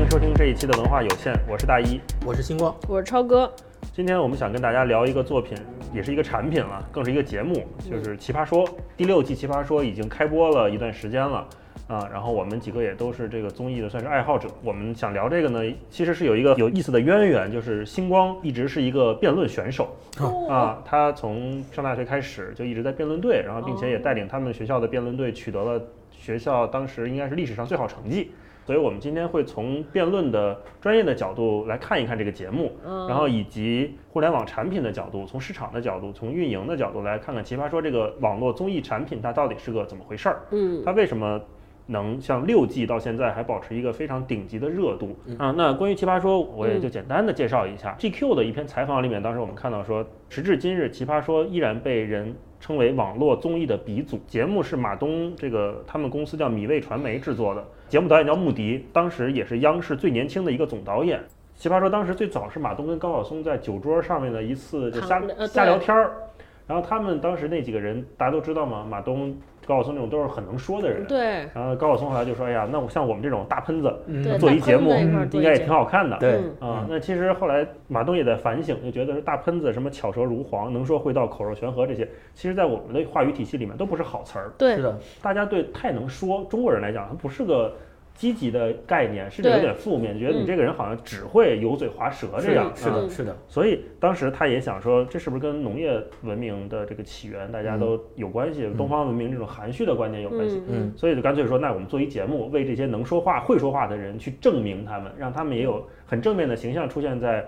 迎收听这一期的文化有限，我是大一。我是星光，我是超哥，今天我们想跟大家聊一个作品，也是一个产品了，更是一个节目，就是《奇葩说》第六季《奇葩说》已经开播了一段时间了。啊，然后我们几个也都是这个综艺的算是爱好者。我们想聊这个呢，其实是有一个有意思的渊源，就是星光一直是一个辩论选手啊，他从上大学开始就一直在辩论队，然后并且也带领他们学校的辩论队取得了学校当时应该是历史上最好成绩。所以我们今天会从辩论的专业的角度来看一看这个节目，然后以及互联网产品的角度，从市场的角度，从运营的角度来看看《奇葩说》这个网络综艺产品它到底是个怎么回事儿，嗯，它为什么能像六季到现在还保持一个非常顶级的热度啊？那关于《奇葩说》，我也就简单的介绍一下。GQ 的一篇采访里面，当时我们看到说，时至今日，《奇葩说》依然被人称为网络综艺的鼻祖。节目是马东这个他们公司叫米味传媒制作的，节目导演叫穆迪，当时也是央视最年轻的一个总导演。奇葩说当时最早是马东跟高晓松在酒桌上面的一次就瞎瞎聊天儿，然后他们当时那几个人大家都知道吗，马东、高晓松这种都是很能说的人。对。然后高晓松后来就说：“哎呀，那我像我们这种大喷子嗯，做一节目应该也挺好看的。”对。嗯。啊，那其实后来马东也在反省，就觉得是大喷子什么巧舌如簧、能说会道、口若悬河这些，其实在我们的话语体系里面都不是好词儿。对。是的，大家对太能说中国人来讲，它不是个积极的概念，甚至有点负面，觉得你嗯这个人好像只会油嘴滑舌这样。啊是的，是的，所以当时他也想说，这是不是跟农业文明的这个起源大家都有关系？东方文明这种含蓄的观念有关系。嗯嗯所以就干脆说，那我们做一节目，为这些能说话、会说话的人去证明他们，让他们也有很正面的形象出现在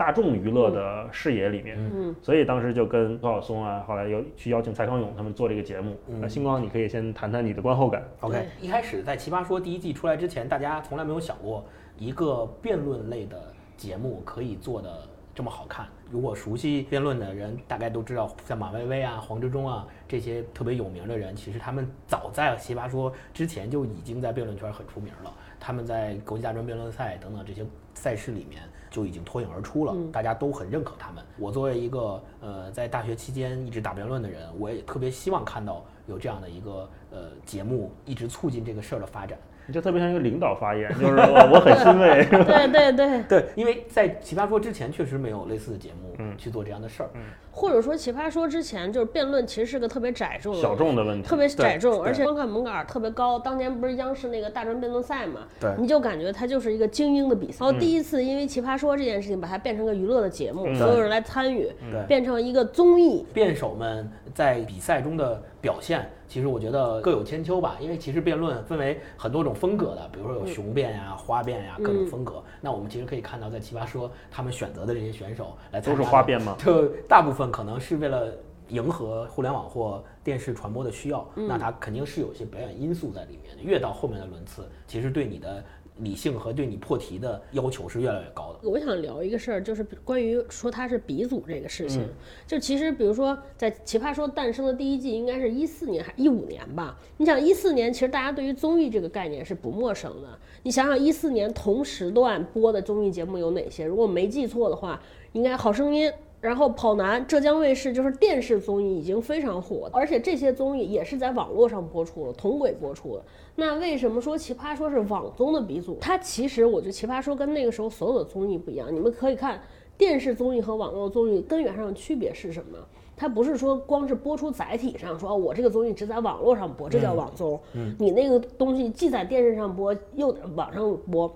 大众娱乐的视野里面。嗯，所以当时就跟高晓松啊，后来又去邀请蔡康永他们做这个节目。嗯那星光，你可以先谈谈你的观后感。OK，一开始在《奇葩说》第一季出来之前，大家从来没有想过一个辩论类的节目可以做的这么好看。如果熟悉辩论的人，大概都知道，像马薇薇啊、黄志忠啊这些特别有名的人，其实他们早在《奇葩说》之前就已经在辩论圈很出名了。他们在国际大专辩论赛等等这些赛事里面就已经脱颖而出了，大家都很认可他们。我作为一个呃在大学期间一直打辩论的人，我也特别希望看到有这样的一个呃节目，一直促进这个事儿的发展。你就特别像一个领导发言，就是我我很欣慰。对对对，对，因为在《奇葩说》之前确实没有类似的节目嗯去做这样的事儿。或者说奇葩说之前就是辩论其实是个特别窄众的小众的问题特别窄众，而且观看门槛儿特别高。当年不是央视那个大专辩论赛嘛，对你就感觉它就是一个精英的比赛。然后嗯第一次因为奇葩说这件事情，把它变成个娱乐的节目，嗯所有人来参与，变成一个综艺。辩手们在比赛中的表现，其实我觉得各有千秋吧。因为其实辩论分为很多种风格的，比如说有雄辩呀、花辩呀各种风格。那我们其实可以看到，在奇葩说他们选择的这些选手来参都是花辩吗？就大部分可能是为了迎合互联网或电视传播的需要，嗯那它肯定是有一些表演因素在里面的。越到后面的轮次，其实对你的理性和对你破题的要求是越来越高的。我想聊一个事儿，就是关于说他是鼻祖这个事情。嗯就其实，比如说在《奇葩说》诞生的第一季，应该是一四年还是一五年吧？你想一四年，其实大家对于综艺这个概念是不陌生的。你想想一四年同时段播的综艺节目有哪些？如果没记错的话，应该《好声音》。然后跑男、浙江卫视就是电视综艺已经非常火，而且这些综艺也是在网络上播出了，同轨播出的。那为什么说奇葩说是网综的鼻祖？它其实我觉得奇葩说跟那个时候所有的综艺不一样。你们可以看电视综艺和网络综艺根源上的区别是什么？它不是说光是播出载体上说，哦，我这个综艺只在网络上播，这叫网综。嗯，你那个东西既在电视上播，又在网上播，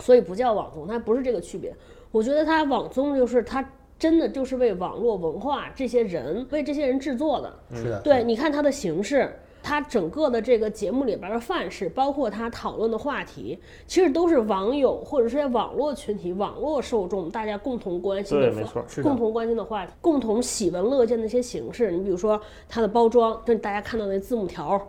所以不叫网综，它不是这个区别。我觉得它网综就是它真的就是为网络文化这些人为这些人制作的。是的，对，你看它的形式，它整个的这个节目里边的范式，包括他讨论的话题，其实都是网友或者是网络群体、网络受众大家共同关心的对，没错。是共同关心的话题，共同喜闻乐见的一些形式。你比如说它的包装，就是大家看到那字幕条。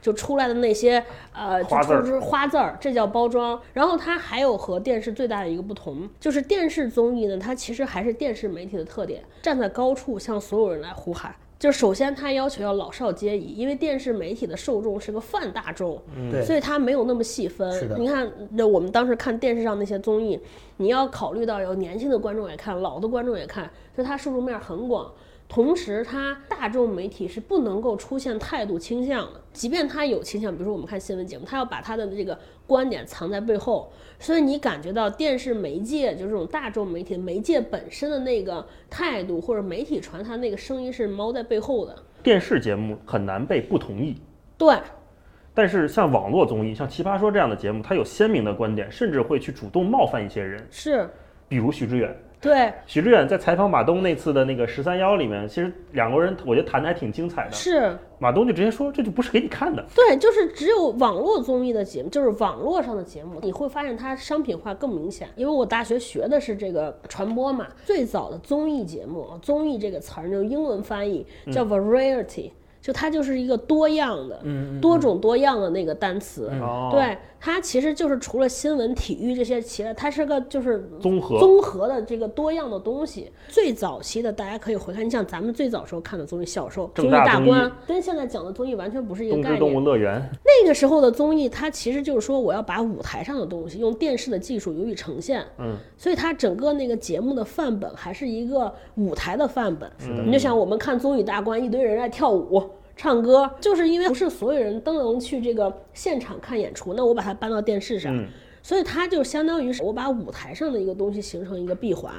就出来的那些呃，就花字儿花字儿，这叫包装。然后它还有和电视最大的一个不同，就是电视综艺呢，它其实还是电视媒体的特点，站在高处向所有人来呼喊。就是首先它要求要老少皆宜，因为电视媒体的受众是个泛大众，对所以它没有那么细分。你看，那我们当时看电视上那些综艺，你要考虑到有年轻的观众也看，老的观众也看，所以它受众面很广。同时它大众媒体是不能够出现态度倾向的，即便它有倾向，比如说我们看新闻节目，它要把它的这个观点藏在背后，所以你感觉到电视媒介就这种大众媒体媒介本身的那个态度，或者媒体传它那个声音是猫在背后的。电视节目很难被不同意，对，但是像网络综艺，像《奇葩说》这样的节目，它有鲜明的观点，甚至会去主动冒犯一些人，是，比如许知远。对，许志远在采访马东那次的那个十三幺里面，其实两个人我觉得谈的还挺精彩的。是，马东就直接说这就不是给你看的。对，就是只有网络综艺的节目，就是网络上的节目，你会发现它商品化更明显。因为我大学学的是这个传播嘛，最早的综艺节目，综艺这个词儿就英文翻译叫 variety。就它就是一个多样的、多种多样的那个单词，哦，对它其实就是除了新闻、体育这些其他，它是个就是综合综合的这个多样的东西。最早期的大家可以回看，你像咱们最早时候看的综艺，小时候综艺大观，跟现在讲的综艺完全不是一个概念动物念。乐园，那个时候的综艺，它其实就是说我要把舞台上的东西用电视的技术予以呈现，嗯，所以它整个那个节目的范本还是一个舞台的范本。你就想我们看综艺大观，一堆人在跳舞。唱歌就是因为不是所有人都能去这个现场看演出，那我把它搬到电视上，嗯所以它就相当于是我把舞台上的一个东西形成一个闭环。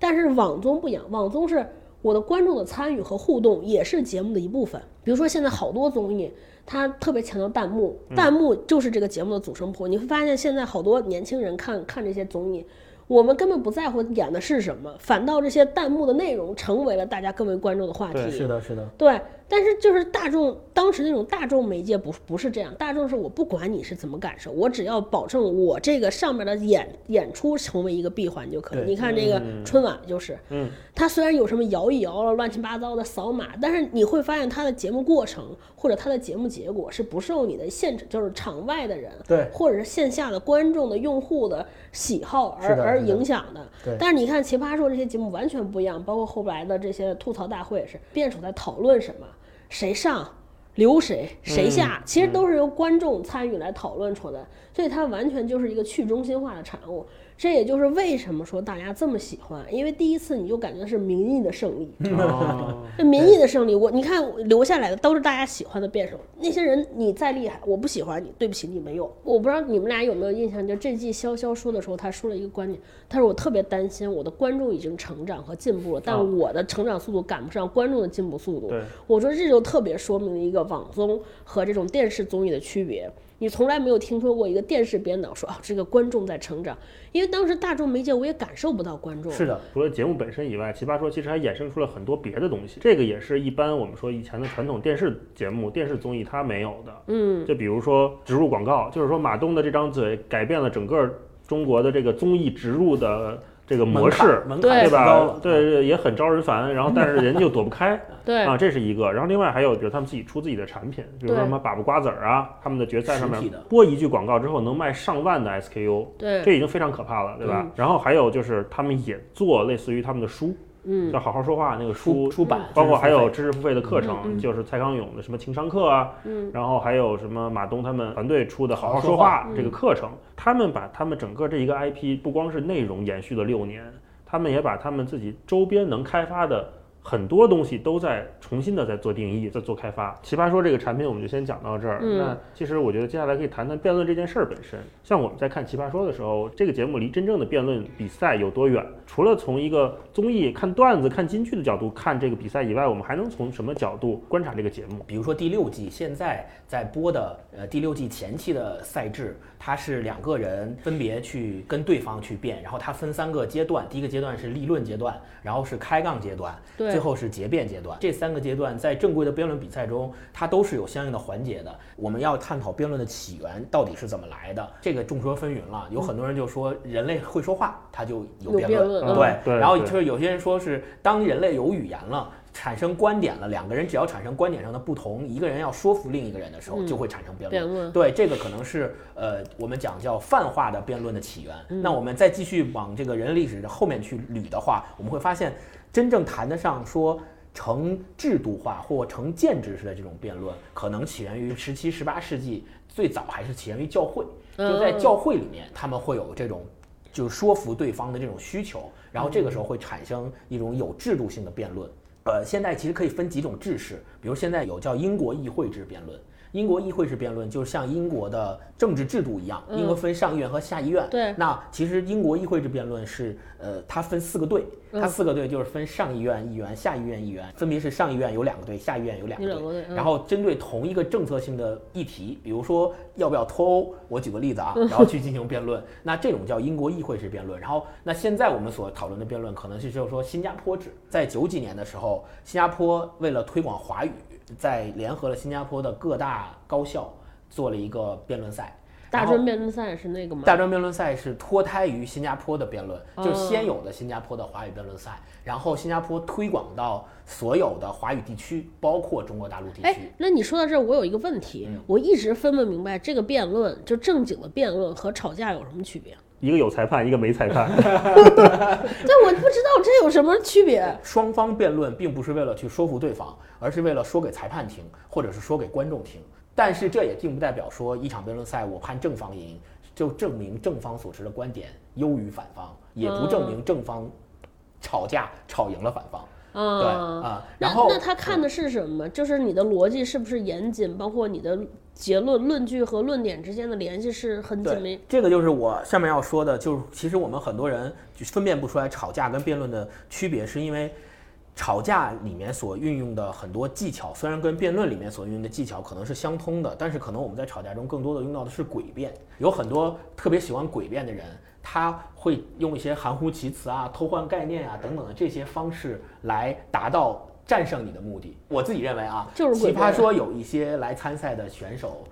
但是网综不一样，网综是我的观众的参与和互动也是节目的一部分。比如说现在好多综艺，它特别强调弹幕，弹幕就是这个节目的组成部。你会发现现在好多年轻人看看这些综艺。我们根本不在乎演的是什么，反倒这些弹幕的内容成为了大家更为关注的话题。是的，是的，对，但是就是大众当时那种大众媒介不不是这样，大众是我不管你是怎么感受，我只要保证我这个上面的演演出成为一个闭环就可以。你看这个春晚就是，嗯，它虽然有什么摇一摇了乱七八糟的扫码，但是你会发现它的节目过程或者它的节目结果是不受你的现就是场外的人对。或者是线下的观众的用户的喜好而而影响的。对。但是你看《奇葩说》这些节目完全不一样，包括后来的这些吐槽大会是辩手在讨论什么，谁上。留谁谁下，其实都是由观众参与来讨论出来，所以它完全就是一个去中心化的产物。这也就是为什么说大家这么喜欢，因为第一次你就感觉是民意的胜利。哦 这民意的胜利，我你看留下来的都是大家喜欢的辩手，那些人你再厉害，我不喜欢你，对不起你没用。我不知道你们俩有没有印象，就这季潇潇说的时候，他说了一个观点，他说我特别担心我的观众已经成长和进步了，但啊我的成长速度赶不上观众的进步速度。对，我说这就特别说明了一个网综和这种电视综艺的区别。你从来没有听说过一个电视编导说啊，这个观众在成长，因为当时大众媒介我也感受不到观众。是的，除了节目本身以外，《奇葩说》其实还衍生出了很多别的东西。这个也是一般我们说以前的传统电视节目、电视综艺它没有的。嗯，就比如说植入广告，就是说马东的这张嘴改变了整个中国的这个综艺植入的这个模式，对吧对，对也很招人烦。然后但是人家又躲不开 对，啊，这是一个。然后另外还有，比如他们自己出自己的产品，比如说什么粑粑瓜子儿啊，他们的决赛上面播一句广告之后能卖上万的 SKU，对，这已经非常可怕了，对吧？嗯然后还有就是他们也做类似于他们的书，嗯。叫好好说话那个书出，出版，包括还有知知识付费的课程，就是蔡康永的什么情商课啊，嗯。然后还有什么马东他们团队出的好好说话这个课程，他们把他们整个这一个 IP 不光是内容延续了六年，他们也把他们自己周边能开发的。很多东西都在重新的在做定义，在做开发。奇葩说这个产品我们就先讲到这儿。嗯那其实我觉得接下来可以谈谈辩论这件事儿本身。像我们在看奇葩说的时候，这个节目离真正的辩论比赛有多远？除了从一个综艺看段子、看金句的角度看这个比赛以外，我们还能从什么角度观察这个节目？比如说第六季现在在播的，呃，第六季前期的赛制，它是两个人分别去跟对方去辩，然后它分三个阶段，第一个阶段是立论阶段，然后是开杠阶段，对最后是结辩阶段。这三个阶段在正规的辩论比赛中，它都是有相应的环节的。我们要探讨辩论的起源到底是怎么来的，这个众说纷纭了。有很多人就说人类会说话，他就有辩论嗯对，对然后就是有些人说是当人类有语言了。产生观点了，两个人只要产生观点上的不同，一个人要说服另一个人的时候，嗯就会产生辩论。辩论对，这个可能是呃，我们讲叫泛化的辩论的起源。嗯那我们再继续往这个人类历史的后面去捋的话，我们会发现，真正谈得上说成制度化或成建制式的这种辩论，可能起源于十七、十八世纪，最早还是起源于教会。就在嗯教会里面，他们会有这种。就是说服对方的这种需求，然后这个时候会产生一种有制度性的辩论，呃，现在其实可以分几种制式，比如现在有叫英国议会制辩论。英国议会制辩论就是像英国的政治制度一样，英国分上议院和下议院。对。那其实英国议会制辩论是，呃，它分四个队，嗯。它四个队就是分上议院议员、下议院议员，分别是上议院有两个队，下议院有两个队。嗯。然后针对同一个政策性的议题，比如说要不要脱欧，我举个例子啊，然后去进行辩论，那这种叫英国议会制辩论。然后那现在我们所讨论的辩论，可能是就是说新加坡制，在九几年的时候，新加坡为了推广华语，在联合了新加坡的各大高校做了一个辩论赛。大专辩论赛是那个吗？大专辩论赛是脱胎于新加坡的辩论，就是哦先有的新加坡的华语辩论赛，然后新加坡推广到所有的华语地区，包括中国大陆地哎区。，那你说到这儿，我有一个问题，嗯我一直分不明白这个辩论，就正经的辩论和吵架有什么区别？一个有裁判，一个没裁判。但我不知道这有什么区别。双方辩论并不是为了去说服对方，而是为了说给裁判听，或者是说给观众听。但是这也并不代表说一场辩论赛我判正方赢，就证明正方所持的观点优于反方，也不证明正方吵架吵赢了反方。啊、对啊，那然后那他看的是什么？就是你的逻辑是不是严谨，包括你的结论、论据和论点之间的联系是很紧密，。这个就是我下面要说的，就是其实我们很多人就分辨不出来吵架跟辩论的区别，是因为吵架里面所运用的很多技巧，虽然跟辩论里面所运用的技巧可能是相通的，但是可能我们在吵架中更多的用到的是诡辩。有很多特别喜欢诡辩的人，他会用一些含糊其辞啊、偷换概念啊等等的这些方式来达到战胜你的目的。我自己认为啊，就是奇葩说有一些来参赛的选手。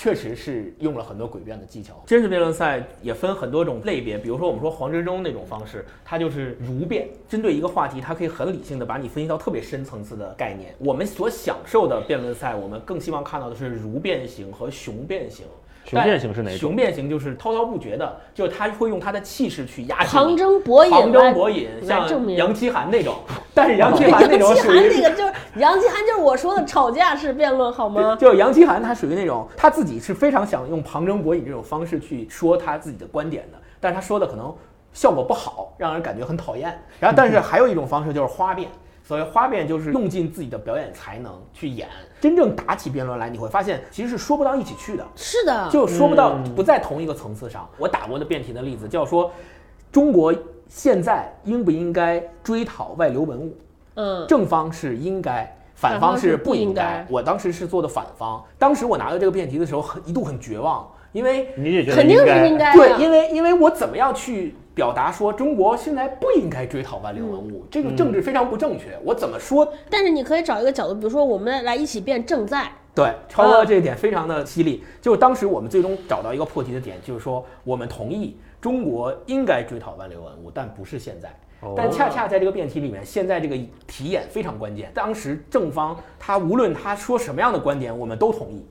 确实是用了很多诡辩的技巧。真实辩论赛也分很多种类别，比如说我们说黄执中那种方式，它就是如辩，针对一个话题，它可以很理性的把你分析到特别深层次的概念。我们所享受的辩论赛，我们更希望看到的是如辩型和雄辩型。雄辩型是哪种雄辩型就是滔滔不绝的，就是他会用他的气势去压制旁征博引旁征博引，像杨奇涵那种。但是杨奇涵那种杨奇属于涵那个就是杨奇涵，就是我说的吵架式辩论，好吗？就杨奇涵，他属于那种他自己是非常想用旁征博引这种方式去说他自己的观点的，但是他说的可能效果不好，让人感觉很讨厌。然后，但是还有一种方式就是花辩，所谓花辩就是用尽自己的表演才能去演。真正打起辩论来，你会发现其实是说不到一起去的。是的，就说不到嗯不在同一个层次上。我打过的辩题的例子叫说，中国现在应不应该追讨外流文物？嗯，正方是应该，反反方是不不应该。应该。我当时是做的反方，当时我拿到这个辩题的时候，很一度很绝望，因为你也觉得肯定是应该。对，因为因为我怎么样去表达说中国现在不应该追讨外流文物，这个政治非常不正确，我怎么说但是你可以找一个角度，比如说我们来一起辩正在，对，超哥这一点非常的犀利。就是当时我们最终找到一个破题的点，就是说我们同意中国应该追讨万流文物，但不是现在。但恰恰在这个辩题里面，现在这个题眼非常关键。当时正方他无论他说什么样的观点，我们都同意，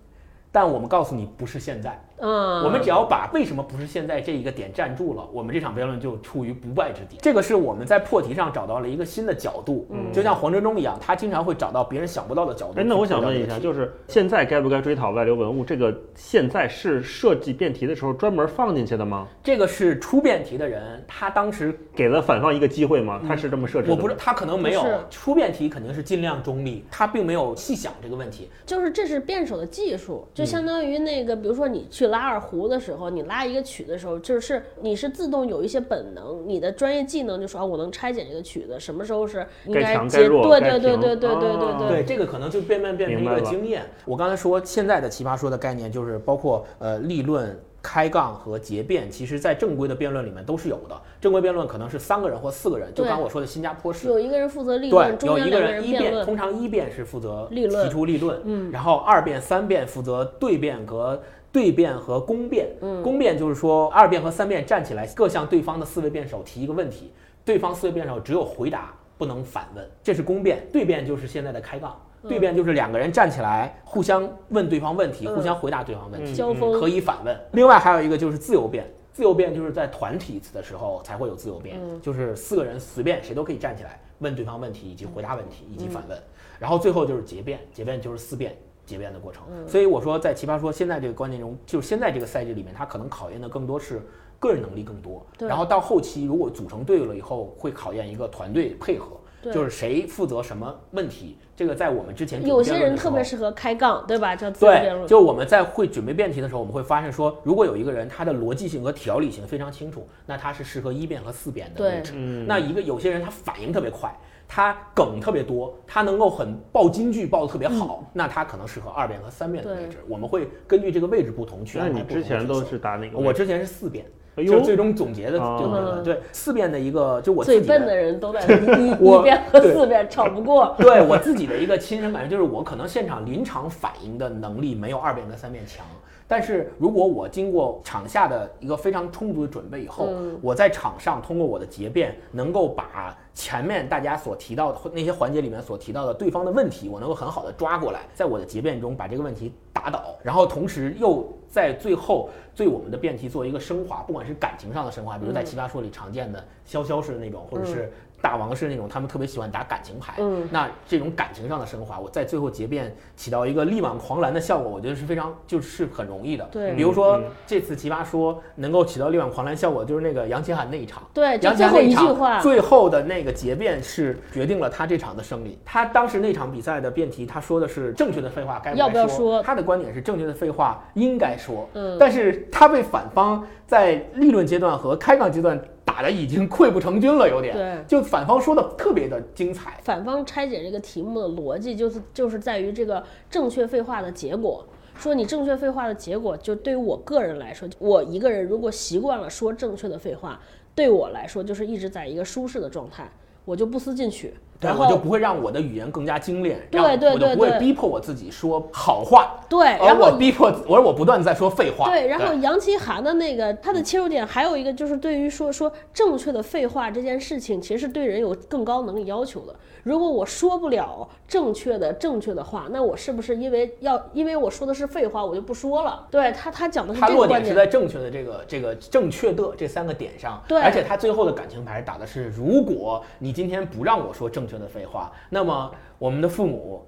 但我们告诉你不是现在。嗯，我们只要把为什么不是现在这一个点站住了，我们这场辩论就处于不败之地。这个是我们在破题上找到了一个新的角度，嗯就像黄哲忠一样，他经常会找到别人想不到的角度。哎，那我想问一下，就是现在该不该追讨外流文物？这个现在是设计辩题的时候专门放进去的吗？这个是出辩题的人，他当时给了反方一个机会吗？他是这么设置的吗？我不是他可能没有出辩题，肯定是尽量中立，他并没有细想这个问题。就是这是辩手的技术，嗯就相当于那个，比如说你去拉二胡的时候，你拉一个曲的时候，就是你是自动有一些本能，你的专业技能就说啊，我能拆解这个曲子，什么时候是应该该接，对对对对对对哦对对，这个可能就变变变成一个经验。我刚才说现在的奇葩说的概念就是包括呃立论。开杠和结辩，其实在正规的辩论里面都是有的。正规辩论可能是三个人或四个人，就刚我说的新加坡式。有一个人负责立论，，中有一个人一辩，通常一辩是负责立论提出立论，嗯然后二辩、三辩负责对辩和对辩和攻辩。嗯攻辩就是说二辩和三辩站起来，各向对方的四位辩手提一个问题，对方四位辩手只有回答不能反问，这是攻辩。对辩就是现在的开杠。嗯对辩就是两个人站起来，互相问对方问题，嗯互相回答对方问题，交锋可以反问。另外还有一个就是自由辩，自由辩就是在团体的时候才会有自由辩，嗯就是四个人随便谁都可以站起来问对方问题，以及回答问题，以及反问。然后最后就是结辩，结辩就是思辨结辩的过程。所以我说，在奇葩说现在这个观念中，就是现在这个赛季里面，他可能考验的更多是个人能力更多，对然后到后期如果组成队伍了以后，会考验一个团队配合。就是谁负责什么问题。这个在我们之前有些人特别适合开杠，对吧？就对，就我们在会准备辩题的时候，我们会发现说，如果有一个人他的逻辑性和条理性非常清楚，那他是适合一辩和四辩的位置。嗯那一个有些人他反应特别快，他梗特别多，他能够很爆金句爆的特别好，那他可能适合二辩和三辩的位置。我们会根据这个位置不同去那你安排不同之前都的角色是打哪个？我之前是四辩，哎呦就最终总结的啊这个嗯对四遍的一个，就我自己最笨的人都在 一我一遍和四遍吵不过。对我自己的一个亲身感受，就是我可能现场临场反应的能力没有二遍跟三遍强。但是如果我经过场下的一个非常充足的准备以后，嗯。我在场上通过我的结辩，能够把前面大家所提到的那些环节里面所提到的对方的问题，我能够很好的抓过来，在我的结辩中把这个问题打倒，然后同时又在最后对我们的辩题做一个升华，不管是感情上的升华，比如在奇葩说里常见的潇潇式的那种，或者是大王是那种，他们特别喜欢打感情牌。嗯那这种感情上的升华，我在最后结辩起到一个力挽狂澜的效果，我觉得是非常就是很容易的。对比如说嗯这次奇葩说能够起到力挽狂澜效果，就是那个杨奇涵那一场。对，杨奇最后涵那一句话，最后的那个结辩是决定了他这场的胜利。他当时那场比赛的辩题，他说的是正确的废话该要不该要说他的观点是正确的废话应该说，嗯但是他被反方在立论阶段和开杠阶段打的已经溃不成军了，有点。对。就反方说的特别的精彩。反方拆解这个题目的逻辑，就是就是在于这个正确废话的结果。说你正确废话的结果，就对于我个人来说，我一个人如果习惯了说正确的废话，对我来说就是一直在一个舒适的状态，我就不思进取。对，然后我就不会让我的语言更加精炼，对让我就不会逼迫我自己说好话，对，而然后我逼迫，我说我不断地在说废话。对，然后杨奇涵的那个他的切入点还有一个就是对于说说正确的废话这件事情，其实是对人有更高能力要求的。如果我说不了正确的正确的话，那我是不是因为要因为我说的是废话，我就不说了？对他他讲的是他这个观点。落点是在正确的这个这个正确的这三个点上，对而且他最后的感情牌打的是，如果你今天不让我说正确的废话，那么我们的父母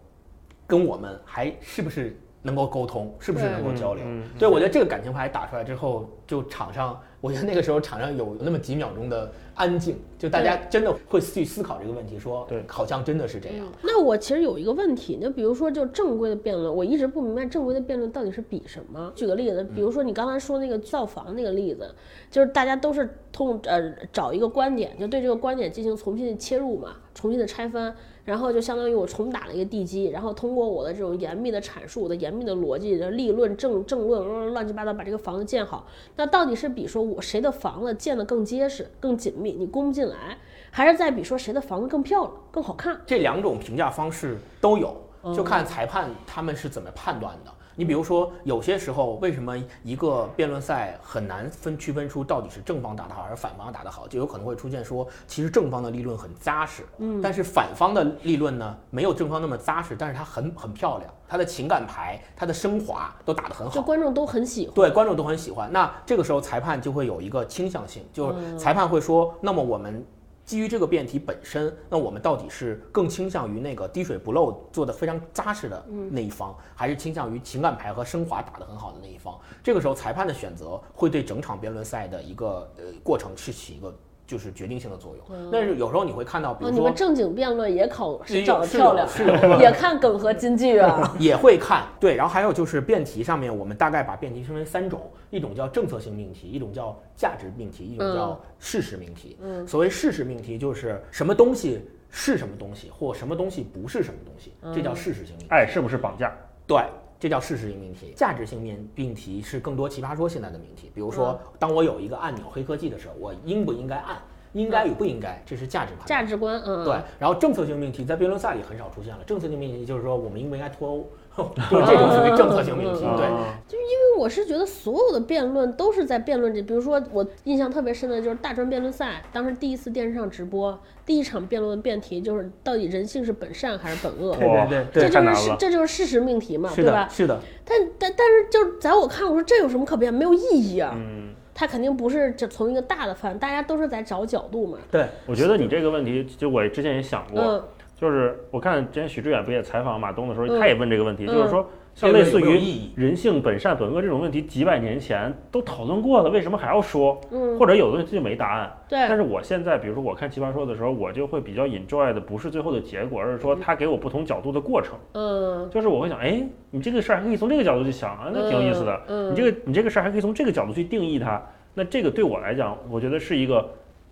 跟我们还是不是能够沟通，是不是能够交流？嗯嗯对，我觉得这个感情牌打出来之后，就场上，我觉得那个时候场上有那么几秒钟的安静，就大家真的会去思考这个问题，说，对好像真的是这样。那我其实有一个问题，就比如说，就正规的辩论，我一直不明白正规的辩论到底是比什么。举个例子，比如说你刚才说那个造房那个例子，就是大家都是通呃找一个观点，就对这个观点进行重新的切入嘛，重新的拆分，然后就相当于我重打了一个地基，然后通过我的这种严密的阐述，我的严密的逻辑、的立论、正正论，嗯乱七八糟把这个房子建好。那到底是比说我谁的房子建得更结实、更紧密，你攻不进来，还是在比说谁的房子更漂亮、更好看？这两种评价方式都有，嗯就看裁判他们是怎么判断的。你比如说，有些时候为什么一个辩论赛很难分区分出到底是正方打得好还是反方打得好，就有可能会出现说，其实正方的立论很扎实，嗯，但是反方的立论呢，没有正方那么扎实，但是它很很漂亮，它的情感牌、它的升华都打得很好。就观众都很喜欢。对，观众都很喜欢。那这个时候裁判就会有一个倾向性，就是裁判会说，那么我们基于这个辩题本身，那我们到底是更倾向于那个滴水不漏、做的非常扎实的那一方，还是倾向于情感牌和升华打得很好的那一方？这个时候裁判的选择会对整场辩论赛的一个呃过程是起一个就是决定性的作用。但是有时候你会看到，比哦，如说你们正经辩论也考是有找的是有漂亮 也看梗和金句啊。也会看，对，然后还有就是辩题上面，我们大概把辩题分为三种，一种叫政策性命题，一种叫价值命题，一种叫事实命题。嗯所谓事实命题就是什么东西是什么东西，或什么东西不是什么东西，这叫事实性命题。爱是不是绑架？对，这叫事实性命题。价值性命命题是更多奇葩说现在的命题，比如说，当我有一个按钮黑科技的时候，我应不应该按？应该与不应该，这是价值判断。价值观，嗯，对，然后政策性命题在辩论赛里很少出现了。政策性命题就是说，我们应不应该脱欧，就是这种属于政策性命题。对，就因为我是觉得所有的辩论都是在辩论这，比如说我印象特别深的就是大专辩论赛，当时第一次电视上直播，第一场辩论的辩题就是到底人性是本善还是本恶，对对对这。就是是这就是事实命题嘛，对吧？是的，但但但是就是在我看，我说这有什么可辩？没有意义啊。嗯，他肯定不是这从一个大的范，大家都是在找角度嘛。对，我觉得你这个问题，就我之前也想过，嗯就是我看之前许志远不也采访马东的时候，嗯他也问这个问题，嗯就是说像类似于人性本善本恶这种问题，几百年前都讨论过了，为什么还要说？嗯，或者有的东西就没答案。但，是我现在，比如说我看《奇葩说》的时候，我就会比较 enjoy 的不是最后的结果，而是说他给我不同角度的过程。嗯，就是我会想，哎，你这个事儿还可以从这个角度去想啊，那挺有意思的。嗯，你这个你这个事儿还可以从这个角度去定义它，那这个对我来讲，我觉得是一个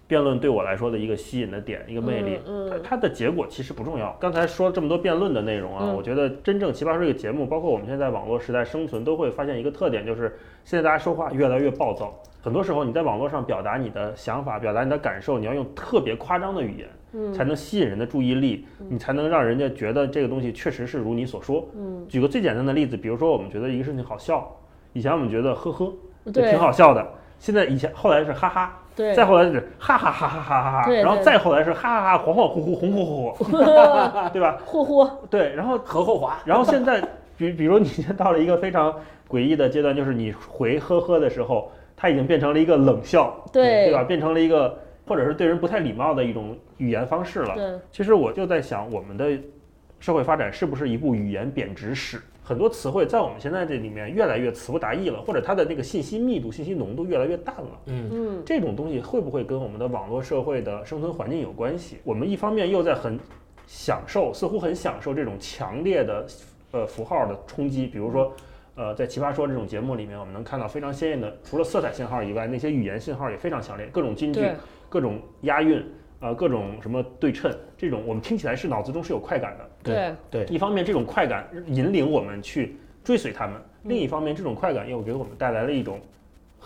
辩论对我来说的一个吸引的点，一个魅力。嗯它它的结果其实不重要。刚才说了这么多辩论的内容啊，嗯我觉得真正《奇葩说》这个节目，包括我们现在在网络时代生存，都会发现一个特点，就是现在大家说话越来越暴躁。很多时候你在网络上表达你的想法，表达你的感受，你要用特别夸张的语言，嗯才能吸引人的注意力，你才能让人家觉得这个东西确实是如你所说。嗯，举个最简单的例子，比如说我们觉得一个事情好笑，以前我们觉得呵呵就对挺好笑的，现在以前后来是哈哈，对，再后来是哈哈哈哈哈哈哈，然后再后来是哈哈哈恍恍惚惚红乎乎，对吧？呼呼，对，然后何后华，然后现在，比比如你到了一个非常诡异的阶段，就是你回呵呵的时候，它已经变成了一个冷笑，对对吧？变成了一个或者是对人不太礼貌的一种语言方式了。对，其实我就在想，我们的社会发展是不是一部语言贬值史？很多词汇在我们现在这里面越来越词不达意了，或者它的那个信息密度、信息浓度越来越淡了。嗯，嗯，这种东西会不会跟我们的网络社会的生存环境有关系？我们一方面又在很享受，似乎很享受这种强烈的呃符号的冲击，比如说。呃，在《奇葩说》这种节目里面，我们能看到非常鲜艳的，除了色彩信号以外，那些语言信号也非常强烈，各种金句，各种押韵，呃，各种什么对称，这种我们听起来是脑子中是有快感的。对，对，一方面，这种快感引领我们去追随他们；另一方面，这种快感又给我们带来了一种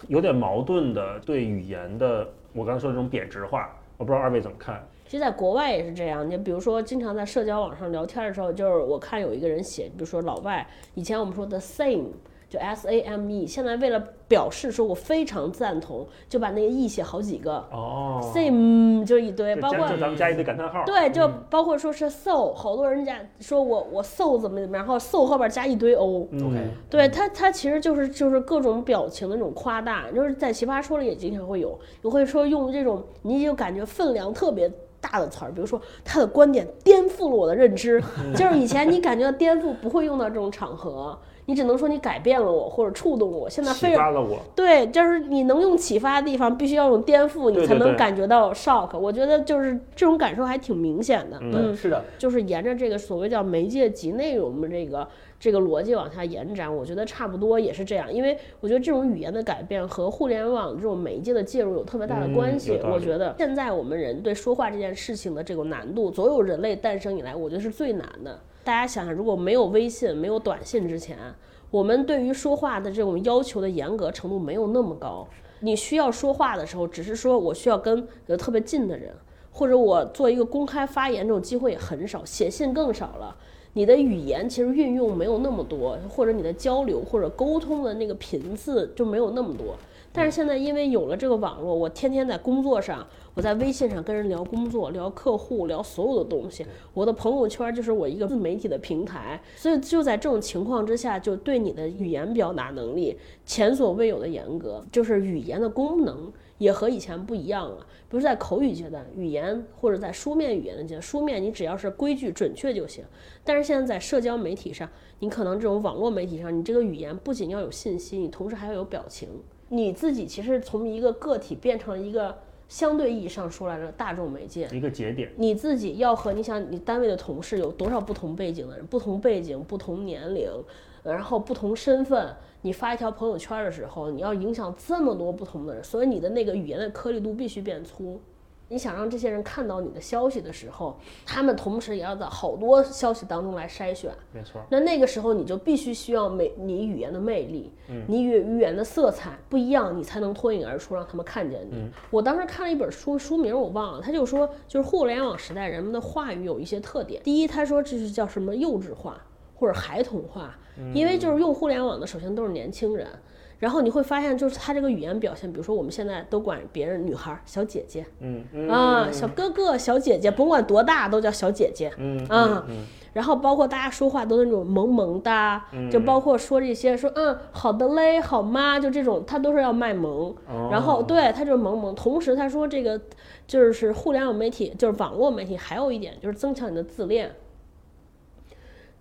有点矛盾的对语言的，我刚才说的这种贬值化。我不知道二位怎么看？其实，在国外也是这样。你比如说，经常在社交网上聊天的时候，就是我看有一个人写，比如说老外，以前我们说的 same，就 S A M E，现在为了表示说我非常赞同，就把那个 E 写好几个哦，，same 就一堆，包括就咱们加一堆感叹号。对，就包括说是 so，好多人家说我我 so 怎么怎么样，然后 so 后边加一堆 o，嗯。OK 对他他其实就是就是各种表情的那种夸大，就是在奇葩说里也经常会有，你会说用这种你就感觉分量特别大的词儿，比如说他的观点颠覆了我的认知，就是以前你感觉到颠覆不会用到这种场合，你只能说你改变了我或者触动了我，现在非常启发了我。对，就是你能用启发的地方，必须要用颠覆，你才能感觉到 shock。我觉得就是这种感受还挺明显的，嗯嗯是的，就是沿着这个所谓叫媒介及内容的这个这个逻辑往下延展，我觉得差不多也是这样。因为我觉得这种语言的改变和互联网这种媒介的介入有特别大的关系。我觉得现在我们人对说话这件事情的这个难度，所有人类诞生以来，我觉得是最难的。大家想想，如果没有微信、没有短信之前，我们对于说话的这种要求的严格程度没有那么高。你需要说话的时候，只是说我需要跟呃特别近的人，或者我做一个公开发言这种机会也很少，写信更少了。你的语言其实运用没有那么多，或者你的交流或者沟通的那个频次就没有那么多。但是现在因为有了这个网络，我天天在工作上，我在微信上跟人聊工作、聊客户、聊所有的东西。我的朋友圈就是我一个自媒体的平台，所以就在这种情况之下，就对你的语言表达能力前所未有的严格，就是语言的功能也和以前不一样了。比如在口语阶段，语言或者在书面语言的阶段，书面你只要是规矩准确就行。但是现在在社交媒体上，你可能这种网络媒体上，你这个语言不仅要有信息，你同时还要有表情。你自己其实从一个个体变成了一个相对意义上说来的大众媒介，一个节点。你自己要和你想你单位的同事有多少不同背景的人，不同背景、不同年龄，呃然后不同身份，你发一条朋友圈的时候，你要影响这么多不同的人，所以你的那个语言的颗粒度必须变粗。你想让这些人看到你的消息的时候，他们同时也要在好多消息当中来筛选。没错。那那个时候你就必须需要美你语言的魅力，你语语言的色彩不一样，你才能脱颖而出，让他们看见你。我当时看了一本书，书名我忘了，他就说就是互联网时代人们的话语有一些特点。第一，他说这是叫什么幼稚化或者孩童化，因为就是用互联网的首先都是年轻人。然后你会发现，就是他这个语言表现，比如说我们现在都管别人女孩儿小姐姐嗯嗯啊，小哥哥、小姐姐，甭管多大都叫小姐姐。嗯啊嗯然后包括大家说话都那种萌萌哒，就嗯包括说这些说嗯好的嘞，好吗？就这种，他都是要卖萌。哦然后对他就是萌萌，同时他说这个就是互联网媒体，就是网络媒体，还有一点就是增强你的自恋。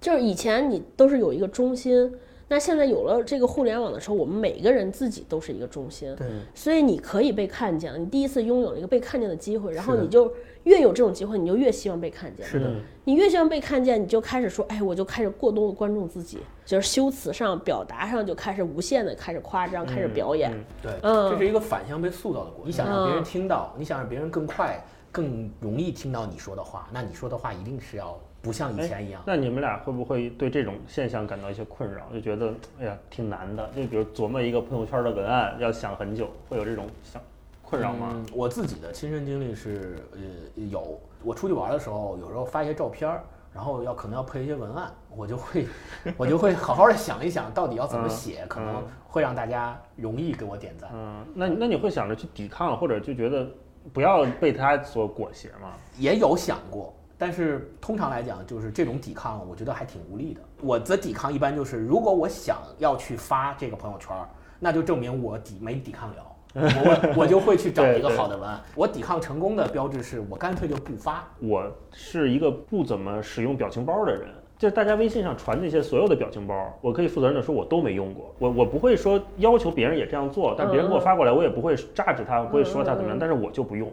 就是以前你都是有一个中心，那现在有了这个互联网的时候，我们每个人自己都是一个中心，对，所以你可以被看见了。你第一次拥有了一个被看见的机会，然后你就越有这种机会，你就越希望被看见。是的，你越希望被看见，你就开始说，哎，我就开始过多的关注自己，就是修辞上、表达上就开始无限的开始夸张，开始表演。嗯对，嗯这是一个反向被塑造的过程。你想让别人嗯听到，你想让别人更快、更容易听到你说的话，那你说的话一定是要不像以前一样。那你们俩会不会对这种现象感到一些困扰？就觉得哎呀挺难的，就比如琢磨一个朋友圈的文案要想很久，会有这种想困扰吗？嗯我自己的亲身经历是，呃，有。我出去玩的时候，有时候发一些照片儿，然后要可能要配一些文案，我就会，我就会好好的想一想，到底要怎么嗯写，可能嗯会让大家容易给我点赞。嗯，那那你会想着去抵抗，或者就觉得不要被他所裹挟吗？也有想过，但是通常来讲，就是这种抵抗，我觉得还挺无力的。我的抵抗一般就是，如果我想要去发这个朋友圈儿，那就证明我抵没抵抗了。我我我就会去找一个 好的文案。我抵抗成功的标志是我干脆就不发。我是一个不怎么使用表情包的人，就是大家微信上传那些所有的表情包，我可以负责任的说，我都没用过。我我不会说要求别人也这样做，但别人给我发过来，我也不会榨制他，不会说他怎么样，但是我就不用，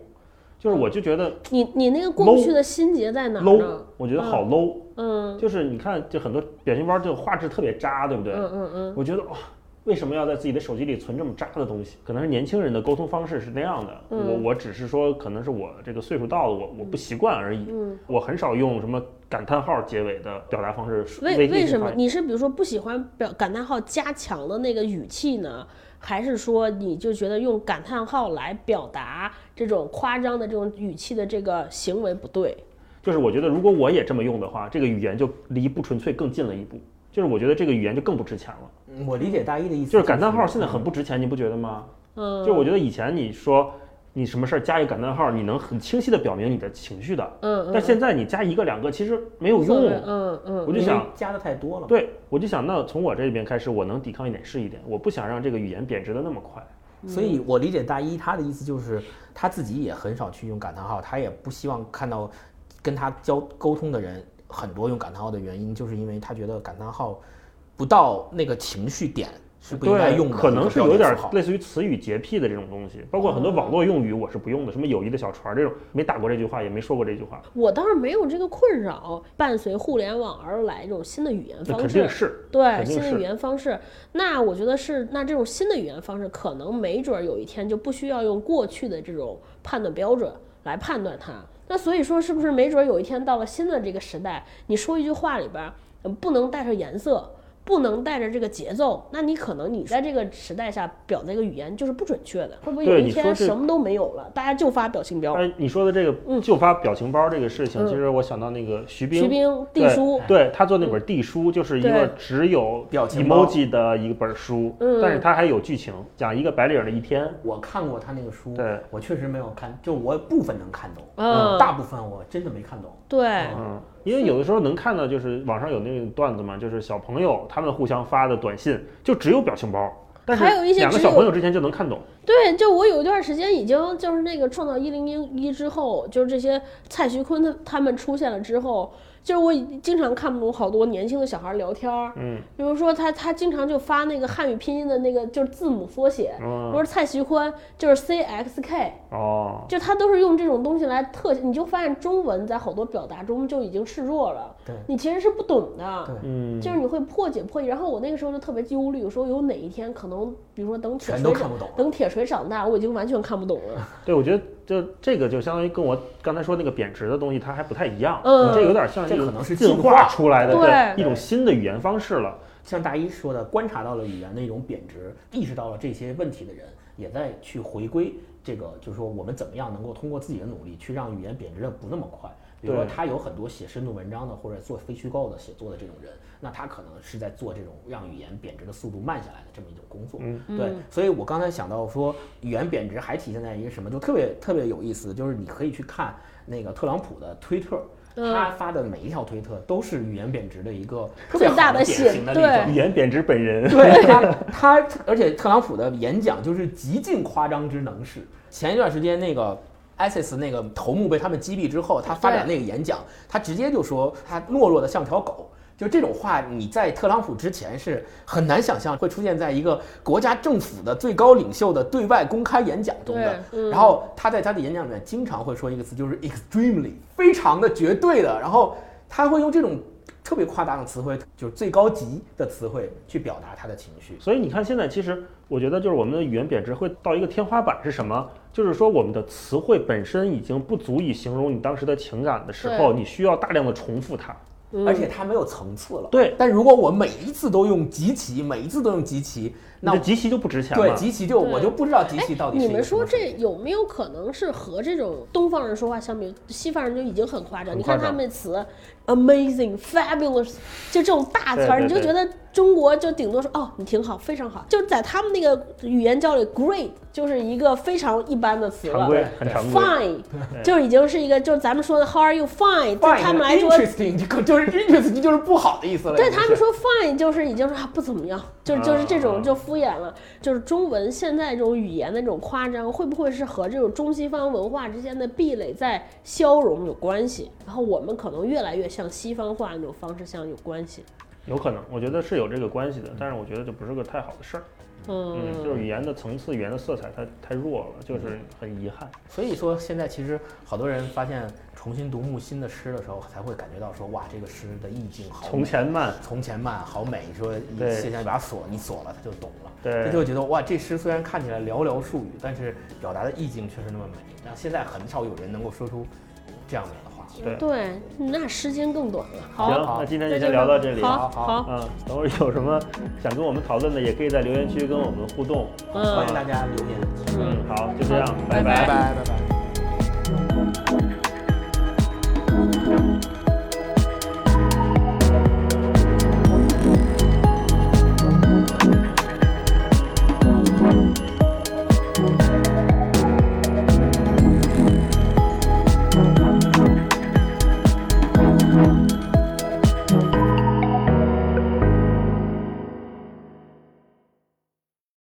就是我就觉得你你那个过不去的心结在哪儿 low，呢？我觉得好 low。嗯就是你看，就很多表情包就画质特别渣，对不对？嗯嗯嗯，我觉得哇，为什么要在自己的手机里存这么渣的东西？可能是年轻人的沟通方式是那样的，嗯我我只是说，可能是我这个岁数到了，我我不习惯而已。嗯我很少用什么感叹号结尾的表达方式。为为什么你是比如说不喜欢表感叹号加强的那个语气呢？还是说你就觉得用感叹号来表达这种夸张的这种语气的这个行为不对？就是我觉得，如果我也这么用的话，这个语言就离不纯粹更近了一步。就是我觉得这个语言就更不值钱了。嗯我理解大一的意思，就是感叹号现在很不值钱，你不觉得吗？嗯，就我觉得以前你说你什么事儿加一个感叹号，你能很清晰的表明你的情绪的。嗯嗯，但现在你加一个两个其实没有用。嗯嗯，我就想，加的太多了。对我就想，那从我这边开始，我能抵抗一点是一点，我不想让这个语言贬值的那么快。所以我理解大一他的意思就是他自己也很少去用感叹号，他也不希望看到跟他交沟通的人很多用感叹号的原因，就是因为他觉得感叹号不到那个情绪点是不应该对，用的，可能是有点类似于词语洁癖的这种东西，包括很多网络用语我是不用的，什么友谊的小船这种，没打过这句话，也没说过这句话，我倒是没有这个困扰。伴随互联网而来这种新的语言方式，肯定是。对定是新的语言方式，那我觉得是，那这种新的语言方式，可能没准儿有一天就不需要用过去的这种判断标准来判断它。那所以说，是不是没准儿有一天到了新的这个时代，你说一句话里边不能带上颜色，不能带着这个节奏，那你可能你在这个时代下表达一个语言就是不准确的。会不会有一天什么都没有了，大家就发表情包？哎，你说的这个就发表情包这个事情，嗯。其实我想到那个徐冰，徐冰地书，对他做那本地书，就是一个只有表情 emoji 的一本书，嗯。但是他还有剧情，讲一个白领的一天。我看过他那个书，对。我确实没有看，就我部分能看懂，嗯。大部分我真的没看懂。对，嗯，因为有的时候能看到，就是网上有那个段子嘛，就是小朋友他们互相发的短信就只有表情包，但是还有一些两个小朋友之间就能看懂。对，就我有一段时间已经就是那个创造一零一之后，就是这些蔡徐坤他他们出现了之后，就是我经常看不懂好多年轻的小孩聊天儿，嗯。比如说他他经常就发那个汉语拼音的那个就是字母缩写，比如嗯说蔡徐坤就是 C X K，哦，就他都是用这种东西来特，你就发现中文在好多表达中就已经示弱了，对。你其实是不懂的。对。嗯，就是你会破解破解，然后我那个时候就特别忧虑，我说有哪一天可能，比如说等铁锤长全都看不懂等铁锤长大，我已经完全看不懂了。对，我觉得就这个就相当于跟我刚才说那个贬值的东西，它还不太一样。嗯这有点像这可能是进化出来的对一种新的语言方式了。像大一说的，观察到了语言的一种贬值，意识到了这些问题的人，也在去回归这个，就是说我们怎么样能够通过自己的努力，去让语言贬值的不那么快。比如说，他有很多写深度文章的，或者做非虚构的写作的这种人，那他可能是在做这种让语言贬值的速度慢下来的这么一种工作。嗯对，所以我刚才想到说，语言贬值还体现在一个什么，就特别特别有意思，就是你可以去看那个特朗普的推特。嗯他发的每一条推特都是语言贬值的一个特别最大的好典型的例证语。言贬值本人。对他，他而且特朗普的演讲就是极尽夸张之能事。前一段时间那个 ISIS 那个头目被他们击毙之后，他发表那个演讲，他直接就说他懦弱的像条狗。就这种话，你在特朗普之前是很难想象会出现在一个国家政府的最高领袖的对外公开演讲中的。嗯然后他在他的演讲里面经常会说一个词，就是 extremely，非常的绝对的。然后他会用这种特别夸大的词汇，就是最高级的词汇去表达他的情绪。所以你看，现在其实我觉得就是我们的语言贬值会到一个天花板是什么？就是说我们的词汇本身已经不足以形容你当时的情感的时候，你需要大量的重复它。而且它没有层次了。对，但如果我每一次都用极其，每一次都用极其，那的集齐就不值钱了对了。极其就我就不知道极其到底是你们说这有没有可能是和这种东方人说话相比，西方人就已经很夸张？你看他们那词，amazing、fabulous，就这种大词儿，对对对你就觉得中国就顶多说哦，你挺好，非常好。就是在他们那个语言交流，great 就是一个非常一般的词了。常规很常规。Fine，就已经是一个，就是咱们说的 How are you fine，对他们来说，interesting 就就是 interesting 就是不好的意思了。对他们说 fine 就是已经说啊不怎么样，就就是这啊种就敷衍了。就是中文现在这种语言的这种夸张，会不会是和这种中西方文化之间的壁垒在消融有关系？然后我们可能越来越向西方化那种方式向有关系。有可能，我觉得是有这个关系的，但是我觉得这不是个太好的事儿。嗯，嗯，就是语言的层次、语言的色彩太太弱了，就是很遗憾。所以说现在其实好多人发现重新读木心的诗的时候，才会感觉到说哇，这个诗的意境好。从前慢，从前慢，好美。说你对卸下一把锁，你锁了，他就懂了。对他就会觉得哇，这诗虽然看起来寥寥数语，但是表达的意境却是那么美。那现在很少有人能够说出这样美的话。对。对，那《时间》更短了。行，那今天就先聊到这里。好好好，嗯，等会儿有什么想跟我们讨论的，也可以在留言区跟我们互动。嗯欢迎大家留言。嗯，好，就这样，拜拜拜拜拜拜。